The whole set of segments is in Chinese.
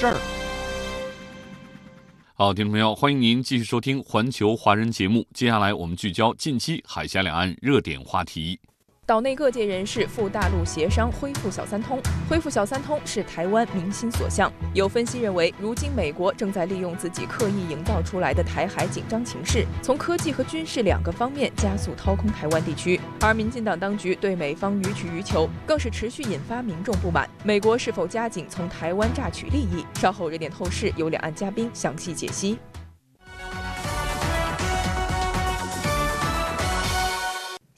事儿。好，听众朋友，欢迎您继续收听《环球华人》节目。接下来我们聚焦近期海峡两岸热点话题。岛内各界人士赴大陆协商恢复小三通，恢复小三通是台湾民心所向。有分析认为，如今美国正在利用自己刻意营造出来的台海紧张情势，从科技和军事两个方面加速掏空台湾地区。而民进党当局对美方予取予求，更是持续引发民众不满。美国是否加紧从台湾榨取利益？稍后热点透视由两岸嘉宾详细解析。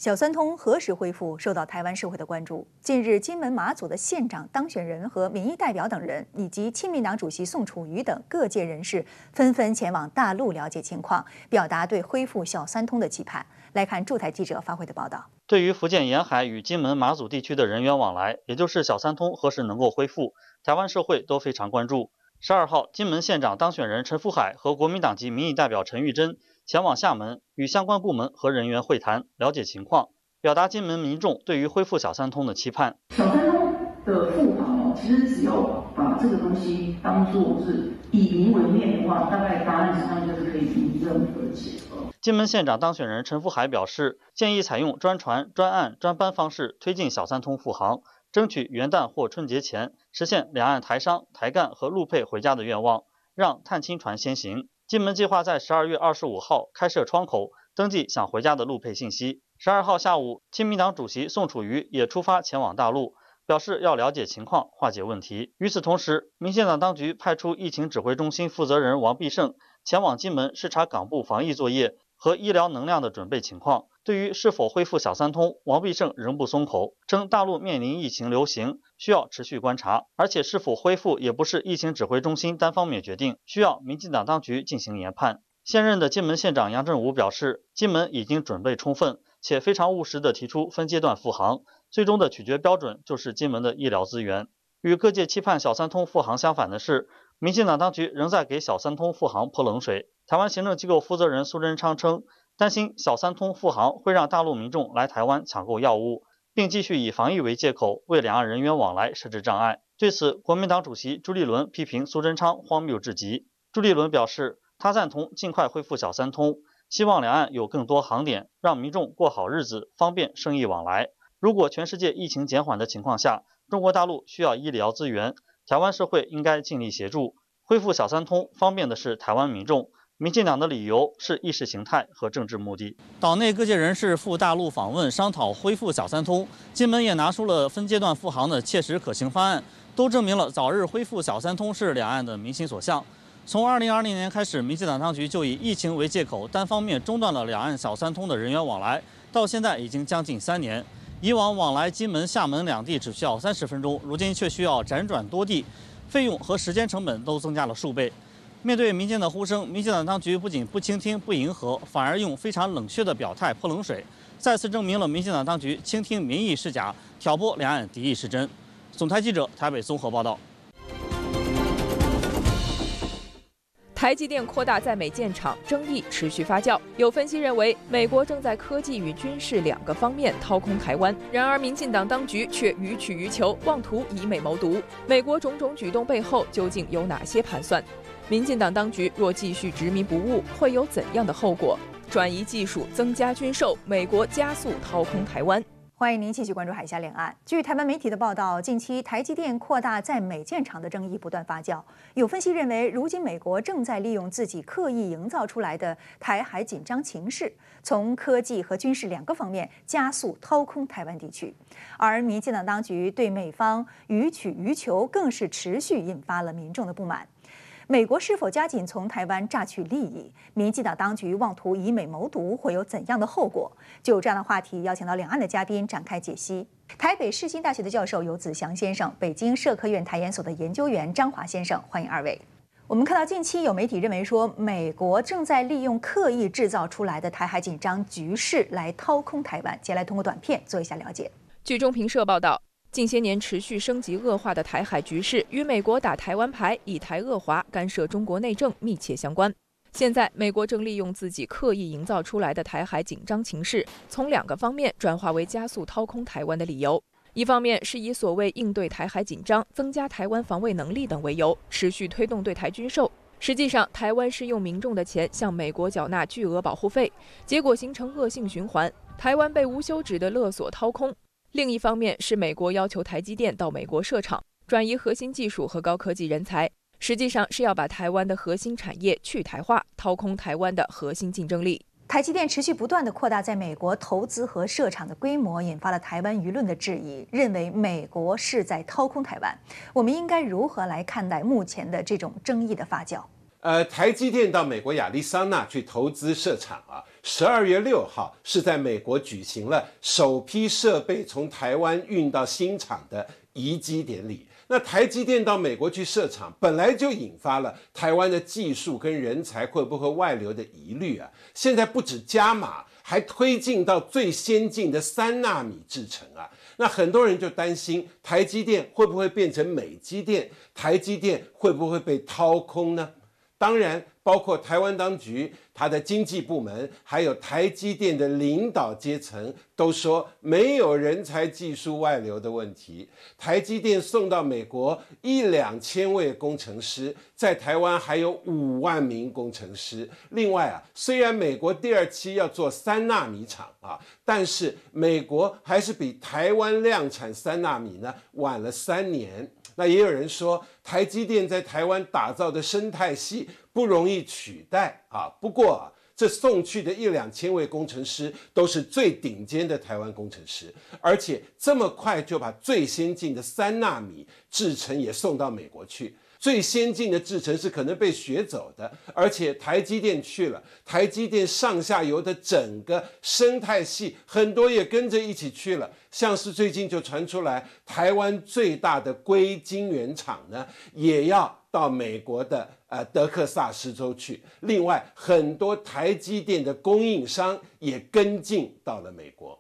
小三通何时恢复，受到台湾社会的关注。近日，金门、马祖的县长当选人和民意代表等人，以及亲民党主席宋楚瑜等各界人士，纷纷前往大陆了解情况，表达对恢复小三通的期盼。来看驻台记者发回的报道。对于福建沿海与金门、马祖地区的人员往来，也就是小三通何时能够恢复，台湾社会都非常关注。十二号，金门县长当选人陈福海和国民党籍民意代表陈玉珍。前往厦门与相关部门和人员会谈，了解情况，表达金门民众对于恢复小三通的期盼。小三通的复航哦，其实只要把这个东西当做是以民为面的话，大概答案上就是可以迎刃而解。金门县长当选人陈福海表示，建议采用专船、专案、专班方式推进小三通复航，争取元旦或春节前实现两岸台商、台干和陆配回家的愿望，让探亲船先行。金门计划在十二月二十五号开设窗口，登记想回家的陆配信息。十二号下午，亲民党主席宋楚瑜也出发前往大陆，表示要了解情况，化解问题。与此同时，民进党当局派出疫情指挥中心负责人王必胜前往金门视察港部防疫作业和医疗能量的准备情况。对于是否恢复小三通，王必胜仍不松口，称大陆面临疫情流行，需要持续观察，而且是否恢复也不是疫情指挥中心单方面决定，需要民进党当局进行研判。现任的金门县长杨振武表示，金门已经准备充分，且非常务实地提出分阶段复航，最终的取决标准就是金门的医疗资源。与各界期盼小三通复航相反的是，民进党当局仍在给小三通复航泼冷水。台湾行政机构负责人苏贞昌称。担心小三通复航会让大陆民众来台湾抢购药物，并继续以防疫为借口为两岸人员往来设置障碍。对此，国民党主席朱立伦批评苏贞昌荒谬至极。朱立伦表示，他赞同尽快恢复小三通，希望两岸有更多航点，让民众过好日子，方便生意往来。如果全世界疫情减缓的情况下，中国大陆需要医疗资源，台湾社会应该尽力协助恢复小三通，方便的是台湾民众。民进党的理由是意识形态和政治目的。岛内各界人士赴大陆访问，商讨恢复小三通。金门也拿出了分阶段复航的切实可行方案，都证明了早日恢复小三通是两岸的民心所向。从2020年开始，民进党当局就以疫情为借口，单方面中断了两岸小三通的人员往来，到现在已经将近三年。以往往来金门、厦门两地只需要三十分钟，如今却需要辗转多地，费用和时间成本都增加了数倍。面对民间的呼声，民进党当局不仅不倾听、不迎合，反而用非常冷血的表态泼冷水，再次证明了民进党当局倾听民意是假，挑拨两岸敌意是真。总台记者台北综合报道。台积电扩大在美建厂，争议持续发酵。有分析认为，美国正在科技与军事两个方面掏空台湾。然而，民进党当局却予取予求，妄图以美谋独。美国种种举动背后究竟有哪些盘算？民进党当局若继续执迷不悟，会有怎样的后果？转移技术，增加军售，美国加速掏空台湾。欢迎您继续关注海峡两岸。据台湾媒体的报道，近期台积电扩大在美建厂的争议不断发酵。有分析认为，如今美国正在利用自己刻意营造出来的台海紧张情势，从科技和军事两个方面加速掏空台湾地区。而民进党当局对美方予取予求，更是持续引发了民众的不满。美国是否加紧从台湾榨取利益？民进党当局妄图以美谋独，会有怎样的后果？就这样的话题，邀请到两岸的嘉宾展开解析。台北世新大学的教授游子祥先生，北京社科院台研所的研究员张华先生，欢迎二位。我们看到近期有媒体认为说，美国正在利用刻意制造出来的台海紧张局势来掏空台湾。接下来通过短片做一下了解。据中评社报道。近些年持续升级恶化的台海局势，与美国打台湾牌、以台遏华、干涉中国内政密切相关。现在，美国正利用自己刻意营造出来的台海紧张情势，从两个方面转化为加速掏空台湾的理由。一方面是以所谓应对台海紧张、增加台湾防卫能力等为由，持续推动对台军售。实际上，台湾是用民众的钱向美国缴纳巨额保护费，结果形成恶性循环，台湾被无休止的勒索掏空。另一方面是美国要求台积电到美国设厂，转移核心技术和高科技人才，实际上是要把台湾的核心产业去台化，掏空台湾的核心竞争力。台积电持续不断的扩大在美国投资和设厂的规模，引发了台湾舆论的质疑，认为美国是在掏空台湾。我们应该如何来看待目前的这种争议的发酵？呃，台积电到美国亚利桑那去投资设厂啊，十二月六号是在美国举行了首批设备从台湾运到新厂的移机典礼。那台积电到美国去设厂，本来就引发了台湾的技术跟人才会不会外流的疑虑啊。现在不止加码，还推进到最先进的三纳米制程啊。那很多人就担心台积电会不会变成美积电，台积电会不会被掏空呢？当然，包括台湾当局、它的经济部门，还有台积电的领导阶层，都说没有人才技术外流的问题。台积电送到美国一两千位工程师，在台湾还有五万名工程师。另外啊，虽然美国第二期要做三纳米厂啊，但是美国还是比台湾量产三纳米呢晚了三年。那也有人说，台积电在台湾打造的生态系不容易取代啊。不过啊，这送去的一两千位工程师都是最顶尖的台湾工程师，而且这么快就把最先进的三纳米制程也送到美国去。最先进的制程是可能被学走的，而且台积电去了，台积电上下游的整个生态系很多也跟着一起去了。像是最近就传出来，台湾最大的硅晶圆厂呢，也要到美国的呃德克萨斯州去。另外，很多台积电的供应商也跟进到了美国。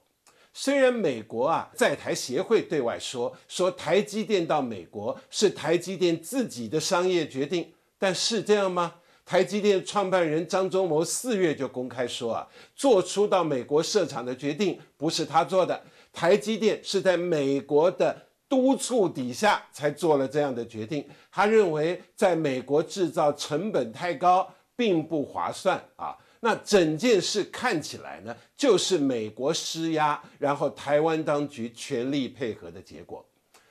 虽然美国啊在台协会对外说说台积电到美国是台积电自己的商业决定，但是这样吗？台积电创办人张忠谋四月就公开说啊，做出到美国设厂的决定不是他做的，台积电是在美国的督促底下才做了这样的决定。他认为在美国制造成本太高，并不划算啊。那整件事看起来呢，就是美国施压，然后台湾当局全力配合的结果。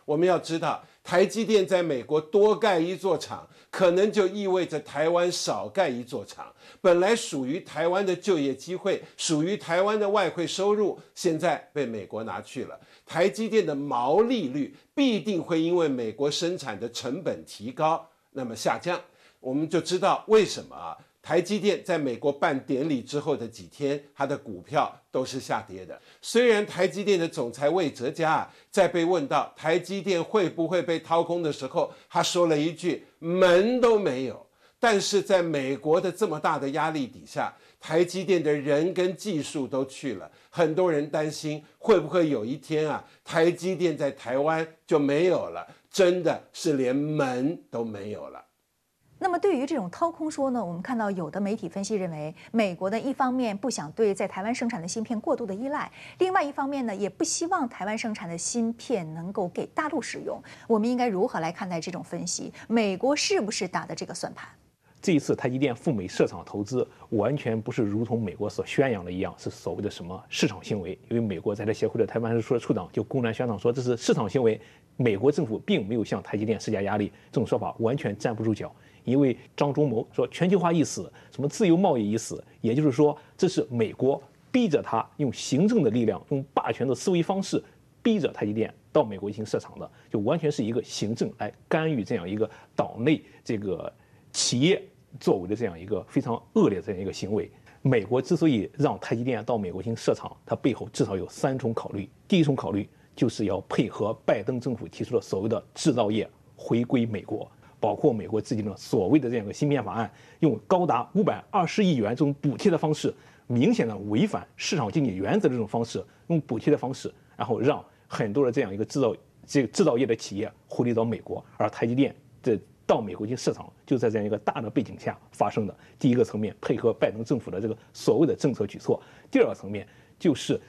我们要知道，台积电在美国多盖一座厂，可能就意味着台湾少盖一座厂。本来属于台湾的就业机会，属于台湾的外汇收入，现在被美国拿去了。台积电的毛利率必定会因为美国生产的成本提高，那么下降。我们就知道为什么啊？台积电在美国办典礼之后的几天，它的股票都是下跌的。虽然台积电的总裁魏哲嘉啊，在被问到台积电会不会被掏空的时候，他说了一句“门都没有”。但是在美国的这么大的压力底下，台积电的人跟技术都去了，很多人担心会不会有一天啊，台积电在台湾就没有了，真的是连门都没有了。那么对于这种掏空说呢，我们看到有的媒体分析认为，美国呢一方面不想对在台湾生产的芯片过度的依赖，另外一方面呢也不希望台湾生产的芯片能够给大陆使用。我们应该如何来看待这种分析？美国是不是打的这个算盘？这一次台积电赴美设厂投资，完全不是如同美国所宣扬的一样，是所谓的什么市场行为？因为美国在台协会的台湾事务处长就公然宣称说这是市场行为，美国政府并没有向台积电施加压力，这种说法完全站不住脚。因为张忠谋说全球化已死，什么自由贸易已死，也就是说这是美国逼着他用行政的力量，用霸权的思维方式逼着台积电到美国进行设厂的，就完全是一个行政来干预这样一个岛内这个企业作为的这样一个非常恶劣这样一个行为。美国之所以让台积电到美国进行设厂，它背后至少有三重考虑。第一重考虑就是要配合拜登政府提出的所谓的制造业回归美国，包括美国制定的所谓的这样一个芯片法案，用高达五百二十亿元这种补贴的方式，明显的违反市场经济原则的这种方式，用补贴的方式，然后让很多的这样一个制造这个制造业的企业回流到美国，而台积电这。到美国去市场，就在这样一个大的背景下发生的。第一个层面，配合拜登政府的这个所谓的政策举措；第二个层面，就是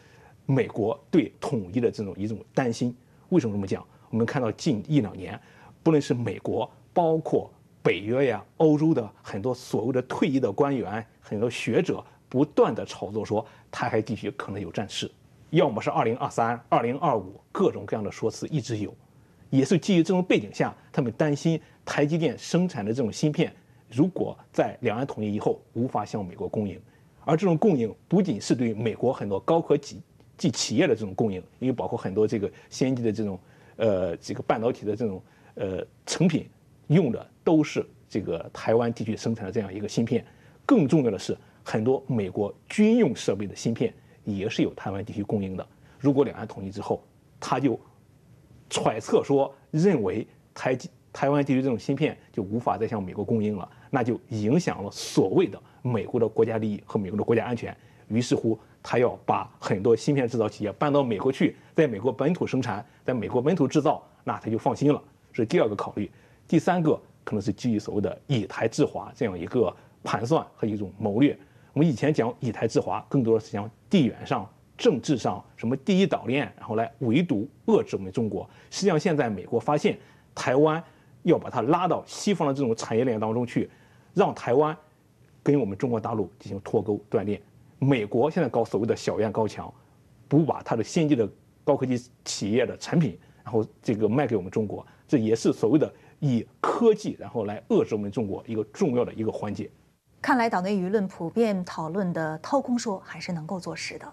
美国对统一的这种一种担心。为什么这么讲？我们看到近一两年，不论是美国，包括北约呀、欧洲的很多所谓的退役的官员、很多学者，不断的炒作说台海地区可能有战事，要么是二零二三、二零二五，各种各样的说辞一直有。也是基于这种背景下，他们担心台积电生产的这种芯片，如果在两岸统一以后无法向美国供应，而这种供应不仅是对美国很多高科技技企业的这种供应，因为包括很多这个先进的这种呃这个半导体的这种呃成品用的都是这个台湾地区生产的这样一个芯片，更重要的是很多美国军用设备的芯片也是由台湾地区供应的。如果两岸统一之后，他就。揣测说，认为台台湾地区这种芯片就无法再向美国供应了，那就影响了所谓的美国的国家利益和美国的国家安全。于是乎，他要把很多芯片制造企业搬到美国去，在美国本土生产，在美国本土制造，那他就放心了。这是第二个考虑。第三个可能是基于所谓的以台制华这样一个盘算和一种谋略。我们以前讲以台制华，更多的是讲地缘上。政治上什么第一岛链，然后来围堵遏制我们中国。实际上，现在美国发现台湾要把它拉到西方的这种产业链当中去，让台湾跟我们中国大陆进行脱钩断链。美国现在搞所谓的小院高墙，不把它的先进的高科技企业的产品，然后这个卖给我们中国，这也是所谓的以科技然后来遏制我们中国一个重要的一个环节。看来岛内舆论普遍讨论的掏空说还是能够坐实的。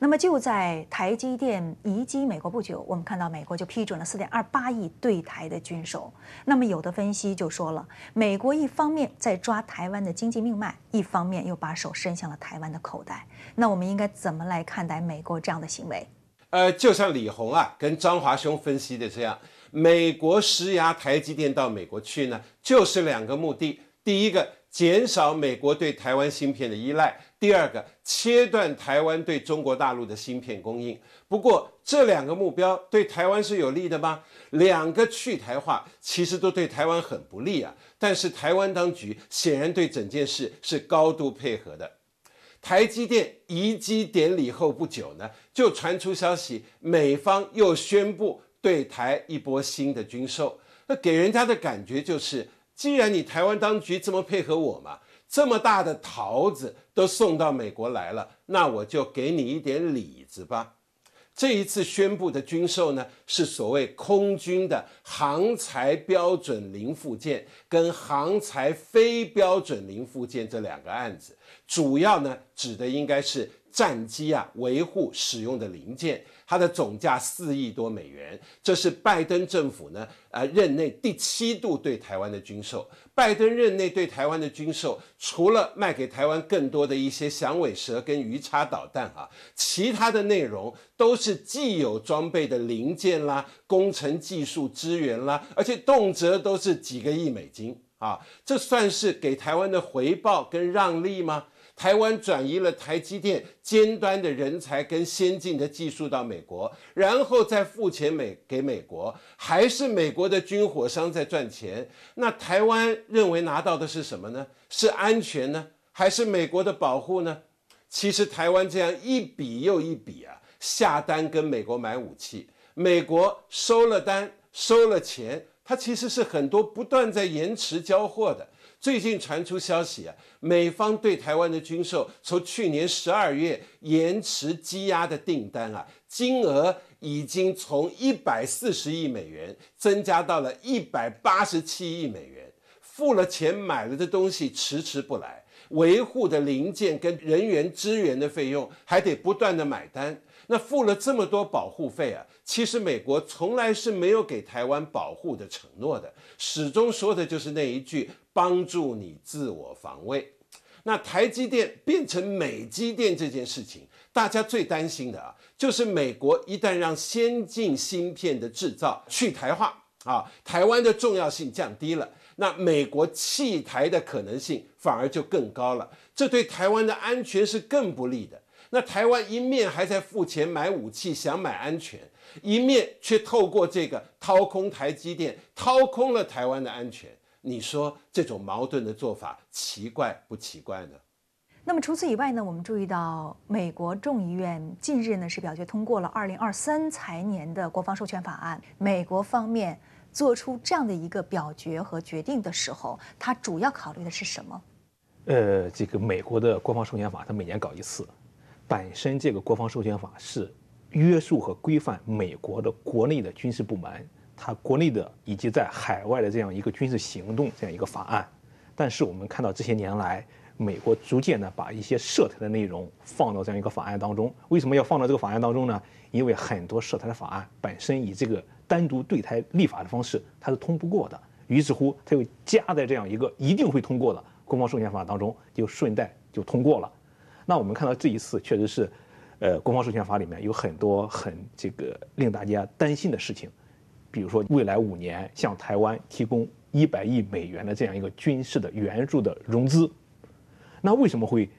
那么就在台积电移机美国不久，我们看到美国就批准了四点二八亿对台的军售。那么有的分析就说了，美国一方面在抓台湾的经济命脉，一方面又把手伸向了台湾的口袋。那我们应该怎么来看待美国这样的行为？呃，就像李红啊跟张华兄分析的这样，美国施压台积电到美国去呢，就是两个目的。第一个，减少美国对台湾芯片的依赖。第二个，切断台湾对中国大陆的芯片供应。不过，这两个目标对台湾是有利的吗？两个去台化其实都对台湾很不利啊。但是，台湾当局显然对整件事是高度配合的。台积电移机典礼后不久呢，就传出消息，美方又宣布对台一波新的军售。那给人家的感觉就是，既然你台湾当局这么配合我嘛。这么大的桃子都送到美国来了，那我就给你一点李子吧。这一次宣布的军售呢，是所谓空军的航材标准零附件跟航材非标准零附件这两个案子，主要呢指的应该是战机啊维护使用的零件。它的总价四亿多美元，这是拜登政府呢，呃，任内第七度对台湾的军售。拜登任内对台湾的军售，除了卖给台湾更多的一些响尾蛇跟鱼叉导弹啊，其他的内容都是既有装备的零件啦、工程技术支援啦，而且动辄都是几个亿美金啊，这算是给台湾的回报跟让利吗？台湾转移了台积电尖端的人才跟先进的技术到美国，然后再付钱美给美国，还是美国的军火商在赚钱？那台湾认为拿到的是什么呢？是安全呢，还是美国的保护呢？其实台湾这样一笔又一笔啊，下单跟美国买武器，美国收了单收了钱，它其实是很多不断在延迟交货的。最近传出消息啊，美方对台湾的军售从去年十二月延迟积压的订单啊，金额已经从一百四十亿美元增加到了一百八十七亿美元。付了钱买了的东西迟迟不来，维护的零件跟人员支援的费用还得不断的买单。那付了这么多保护费啊，其实美国从来是没有给台湾保护的承诺的，始终说的就是那一句帮助你自我防卫。那台积电变成美积电这件事情，大家最担心的啊，就是美国一旦让先进芯片的制造去台化啊，台湾的重要性降低了，那美国弃台的可能性反而就更高了，这对台湾的安全是更不利的。那台湾一面还在付钱买武器，想买安全，一面却透过这个掏空台积电，掏空了台湾的安全。你说这种矛盾的做法奇怪不奇怪呢？那么除此以外呢？我们注意到美国众议院近日呢是表决通过了二零二三财年的国防授权法案。美国方面做出这样的一个表决和决定的时候，它主要考虑的是什么？呃，这个美国的国防授权法，它每年搞一次。本身这个国防授权法是约束和规范美国的国内的军事部门，它国内的以及在海外的这样一个军事行动这样一个法案。但是我们看到这些年来，美国逐渐的把一些涉台的内容放到这样一个法案当中。为什么要放到这个法案当中呢？因为很多涉台的法案本身以这个单独对台立法的方式，它是通不过的。于是乎，它又加在这样一个一定会通过的国防授权法当中，就顺带就通过了。那我们看到这一次确实是，呃，国防授权法里面有很多很这个令大家担心的事情，比如说未来五年向台湾提供一百亿美元的这样一个军事的援助的融资，那为什么会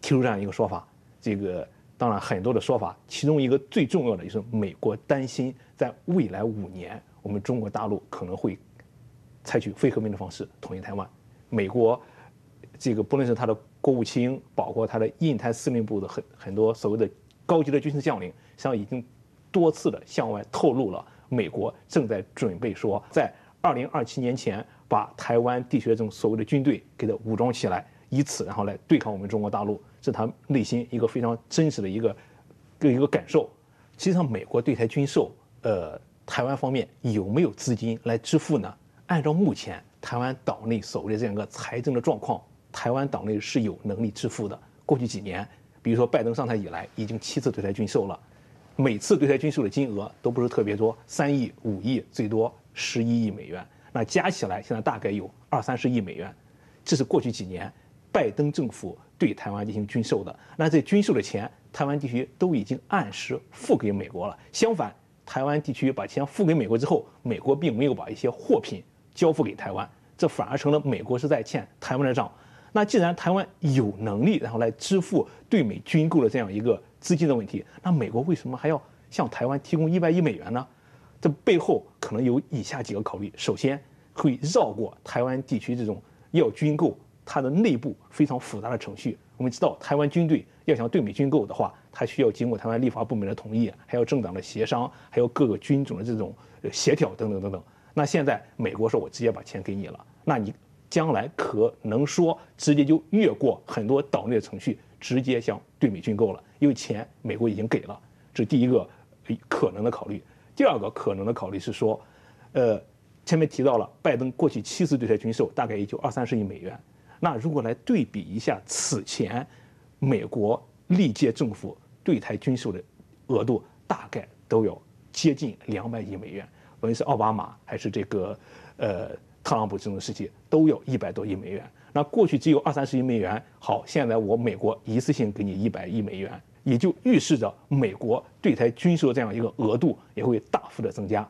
提出这样一个说法？这个当然很多的说法，其中一个最重要的就是美国担心在未来五年我们中国大陆可能会采取非和平的方式统一台湾，美国这个不论是他的。国务卿包括他的印太司令部的很很多所谓的高级的军事将领，实际上已经多次的向外透露了，美国正在准备说，在二零二七年前把台湾地区的这种所谓的军队给它武装起来，以此然后来对抗我们中国大陆，是他内心一个非常真实的一个一个感受。实际上，美国对台军售，呃，台湾方面有没有资金来支付呢？按照目前台湾岛内所谓的这样一个财政的状况。台湾岛内是有能力支付的。过去几年，比如说拜登上台以来，已经七次对台军售了，每次对台军售的金额都不是特别多，三亿、五亿，最多十一亿美元。那加起来，现在大概有二三十亿美元。这是过去几年拜登政府对台湾进行军售的。那这军售的钱，台湾地区都已经按时付给美国了。相反，台湾地区把钱付给美国之后，美国并没有把一些货品交付给台湾，这反而成了美国是在欠台湾的账。那既然台湾有能力，然后来支付对美军购的这样一个资金的问题，那美国为什么还要向台湾提供一百亿美元呢？这背后可能有以下几个考虑：首先，会绕过台湾地区这种要军购它的内部非常复杂的程序。我们知道，台湾军队要想对美军购的话，它需要经过台湾立法部门的同意，还有政党的协商，还有各个军种的这种协调等等等等。那现在美国说我直接把钱给你了，那你？将来可能说直接就越过很多岛内的程序，直接向对美军购了，因为钱美国已经给了，这是第一个可能的考虑。第二个可能的考虑是说，呃，前面提到了拜登过去七次对台军售大概也就二三十亿美元，那如果来对比一下此前美国历届政府对台军售的额度，大概都有接近两百亿美元，无论是奥巴马还是这个呃。特朗普这种时期都要一百多亿美元，那过去只有二三十亿美元，好，现在我美国一次性给你一百亿美元，也就预示着美国对台军售这样一个额度也会大幅的增加。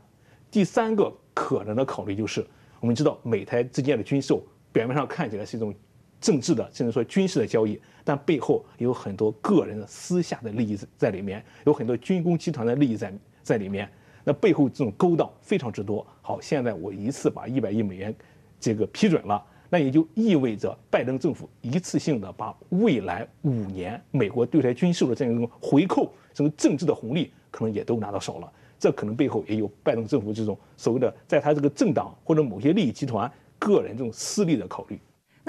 第三个可能的考虑就是，我们知道美台之间的军售表面上看起来是一种政治的甚至说军事的交易，但背后有很多个人的私下的利益在里面，有很多军工集团的利益在在里面。那背后这种勾当非常之多。好，现在我一次把一百亿美元这个批准了，那也就意味着拜登政府一次性的把未来五年美国对台军售的这样一种回扣、这种政治的红利，可能也都拿到手了。这可能背后也有拜登政府这种所谓的在他这个政党或者某些利益集团个人这种私利的考虑。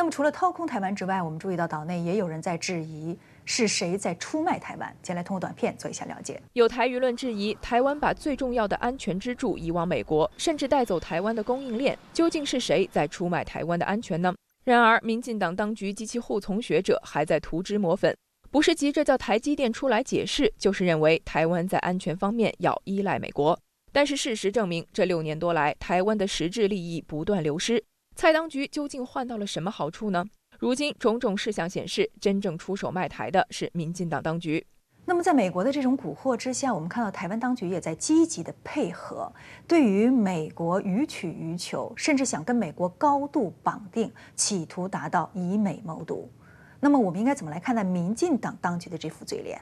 那么，除了掏空台湾之外，我们注意到岛内也有人在质疑。是谁在出卖台湾？先来通过短片做一下了解。有台舆论质疑，台湾把最重要的安全支柱移往美国，甚至带走台湾的供应链。究竟是谁在出卖台湾的安全呢？然而，民进党当局及其护从学者还在涂脂抹粉。不是急着叫台积电出来解释，就是认为台湾在安全方面要依赖美国。但是事实证明，这六年多来，台湾的实质利益不断流失。蔡当局究竟换到了什么好处呢？如今种种事项显示，真正出手卖台的是民进党当局。那么，在美国的这种蛊惑之下，我们看到台湾当局也在积极的配合，对于美国予取予求，甚至想跟美国高度绑定，企图达到以美谋独。那么，我们应该怎么来看待民进党当局的这副嘴脸？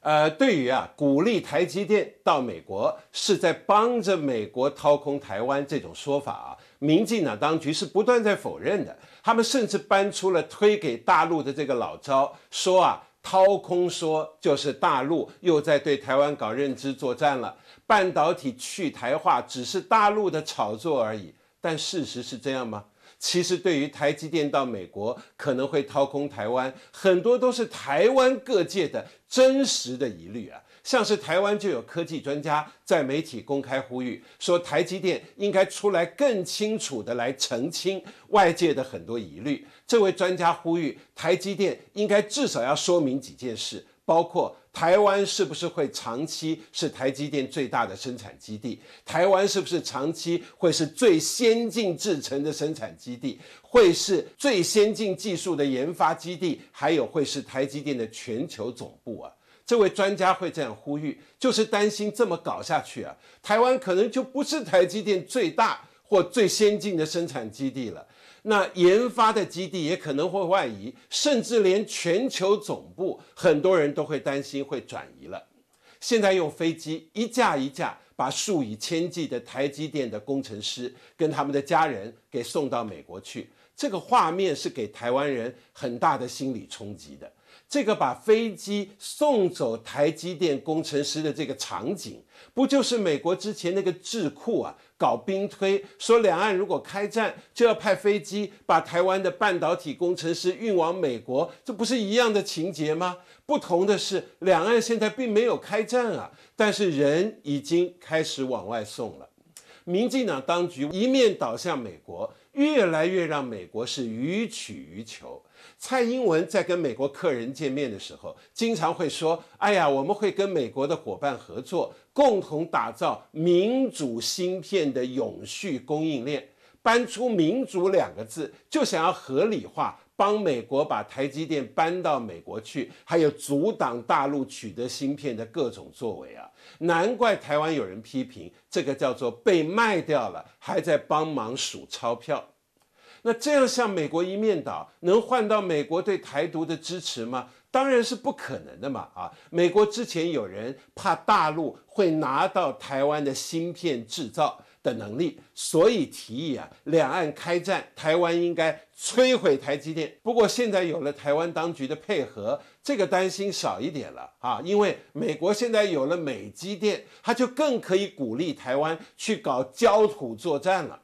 呃，对于啊，鼓励台积电到美国是在帮着美国掏空台湾这种说法啊，民进党当局是不断在否认的。他们甚至搬出了推给大陆的这个老招，说啊。掏空说就是大陆又在对台湾搞认知作战了，半导体去台化只是大陆的炒作而已。但事实是这样吗？其实对于台积电到美国可能会掏空台湾，很多都是台湾各界的真实的疑虑啊。像是台湾就有科技专家在媒体公开呼吁，说台积电应该出来更清楚的来澄清外界的很多疑虑。这位专家呼吁，台积电应该至少要说明几件事，包括台湾是不是会长期是台积电最大的生产基地，台湾是不是长期会是最先进制程的生产基地，会是最先进技术的研发基地，还有会是台积电的全球总部啊。这位专家会这样呼吁，就是担心这么搞下去啊，台湾可能就不是台积电最大或最先进的生产基地了。那研发的基地也可能会外移，甚至连全球总部，很多人都会担心会转移了。现在用飞机一架一架把数以千计的台积电的工程师跟他们的家人给送到美国去，这个画面是给台湾人很大的心理冲击的。这个把飞机送走台积电工程师的这个场景，不就是美国之前那个智库啊搞兵推，说两岸如果开战就要派飞机把台湾的半导体工程师运往美国，这不是一样的情节吗？不同的是，两岸现在并没有开战啊，但是人已经开始往外送了。民进党当局一面倒向美国，越来越让美国是予取予求。蔡英文在跟美国客人见面的时候，经常会说：“哎呀，我们会跟美国的伙伴合作，共同打造民主芯片的永续供应链。”搬出“民主”两个字，就想要合理化帮美国把台积电搬到美国去，还有阻挡大陆取得芯片的各种作为啊！难怪台湾有人批评，这个叫做被卖掉了，还在帮忙数钞票。那这样向美国一面倒，能换到美国对台独的支持吗？当然是不可能的嘛！啊，美国之前有人怕大陆会拿到台湾的芯片制造的能力，所以提议啊，两岸开战，台湾应该摧毁台积电。不过现在有了台湾当局的配合，这个担心少一点了啊，因为美国现在有了美积电，他就更可以鼓励台湾去搞焦土作战了。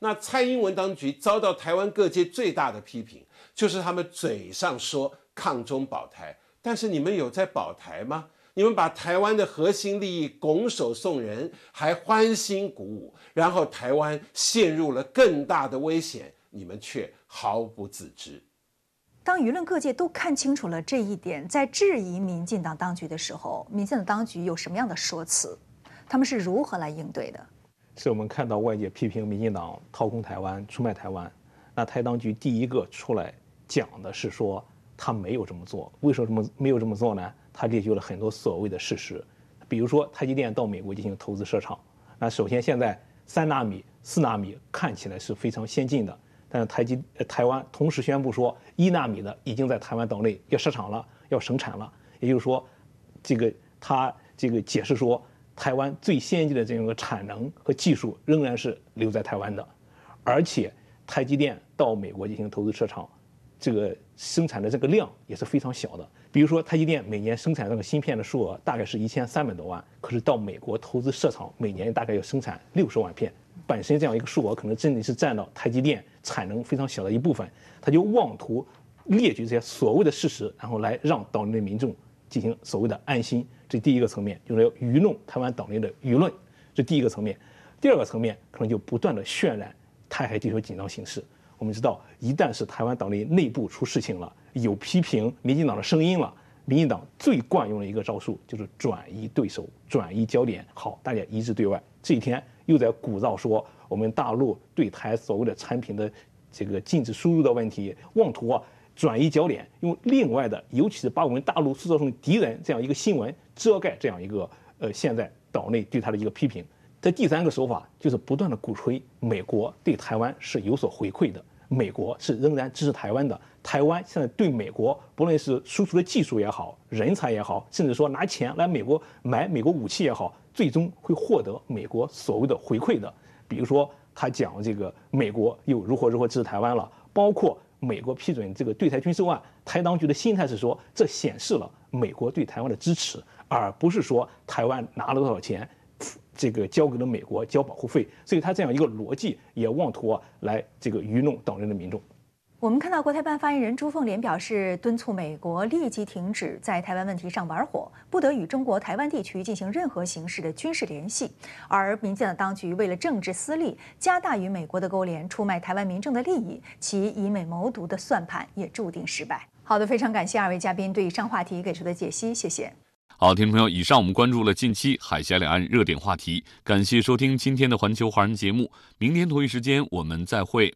那蔡英文当局遭到台湾各界最大的批评，就是他们嘴上说抗中保台，但是你们有在保台吗？你们把台湾的核心利益拱手送人，还欢欣鼓舞，然后台湾陷入了更大的危险，你们却毫不自知。当舆论各界都看清楚了这一点，在质疑民进党当局的时候，民进党当局有什么样的说辞？他们是如何来应对的？是我们看到外界批评民进党掏空台湾、出卖台湾，那台当局第一个出来讲的是说他没有这么做。为什么这么没有这么做呢？他列举了很多所谓的事实，比如说台积电到美国进行投资设厂。那首先现在三纳米、四纳米看起来是非常先进的，但是台积台湾同时宣布说一纳米的已经在台湾岛内要设厂了、要生产了。也就是说，这个他这个解释说。台湾最先进的这样一个产能和技术仍然是留在台湾的，而且台积电到美国进行投资设厂，这个生产的这个量也是非常小的。比如说，台积电每年生产那个芯片的数额大概是一千三百多万，可是到美国投资设厂，每年大概要生产六十万片。本身这样一个数额可能真的是占到台积电产能非常小的一部分，他就妄图列举这些所谓的事实，然后来让岛内的民众进行所谓的安心。这第一个层面就是要愚弄台湾岛内的舆论，这第一个层面。第二个层面可能就不断的渲染台海地区紧张形势。我们知道，一旦是台湾岛内内部出事情了，有批评民进党的声音了，民进党最惯用的一个招数就是转移对手、转移焦点。好，大家一致对外。这一天又在鼓噪说我们大陆对台所谓的产品的这个禁止输入的问题，妄图啊转移焦点，用另外的，尤其是把我们大陆塑造成敌人这样一个新闻遮盖这样一个呃现在岛内对他的一个批评。这第三个手法就是不断的鼓吹美国对台湾是有所回馈的，美国是仍然支持台湾的。台湾现在对美国，不论是输出的技术也好，人才也好，甚至说拿钱来美国买美国武器也好，最终会获得美国所谓的回馈的。比如说他讲这个美国又如何如何支持台湾了，包括美国批准这个对台军售案，台当局的心态是说这显示了美国对台湾的支持，而不是说台湾拿了多少钱。这个交给了美国交保护费，所以他这样一个逻辑也妄图啊来这个愚弄党人的民众。我们看到国台办发言人朱凤莲表示，敦促美国立即停止在台湾问题上玩火，不得与中国台湾地区进行任何形式的军事联系。而民进党当局为了政治私利，加大与美国的勾连，出卖台湾民众的利益，其以美谋独的算盘也注定失败。好的，非常感谢二位嘉宾对以上话题给出的解析，谢谢。好，听众朋友，以上我们关注了近期海峡两岸热点话题，感谢收听今天的环球华人节目，明天同一时间我们再会。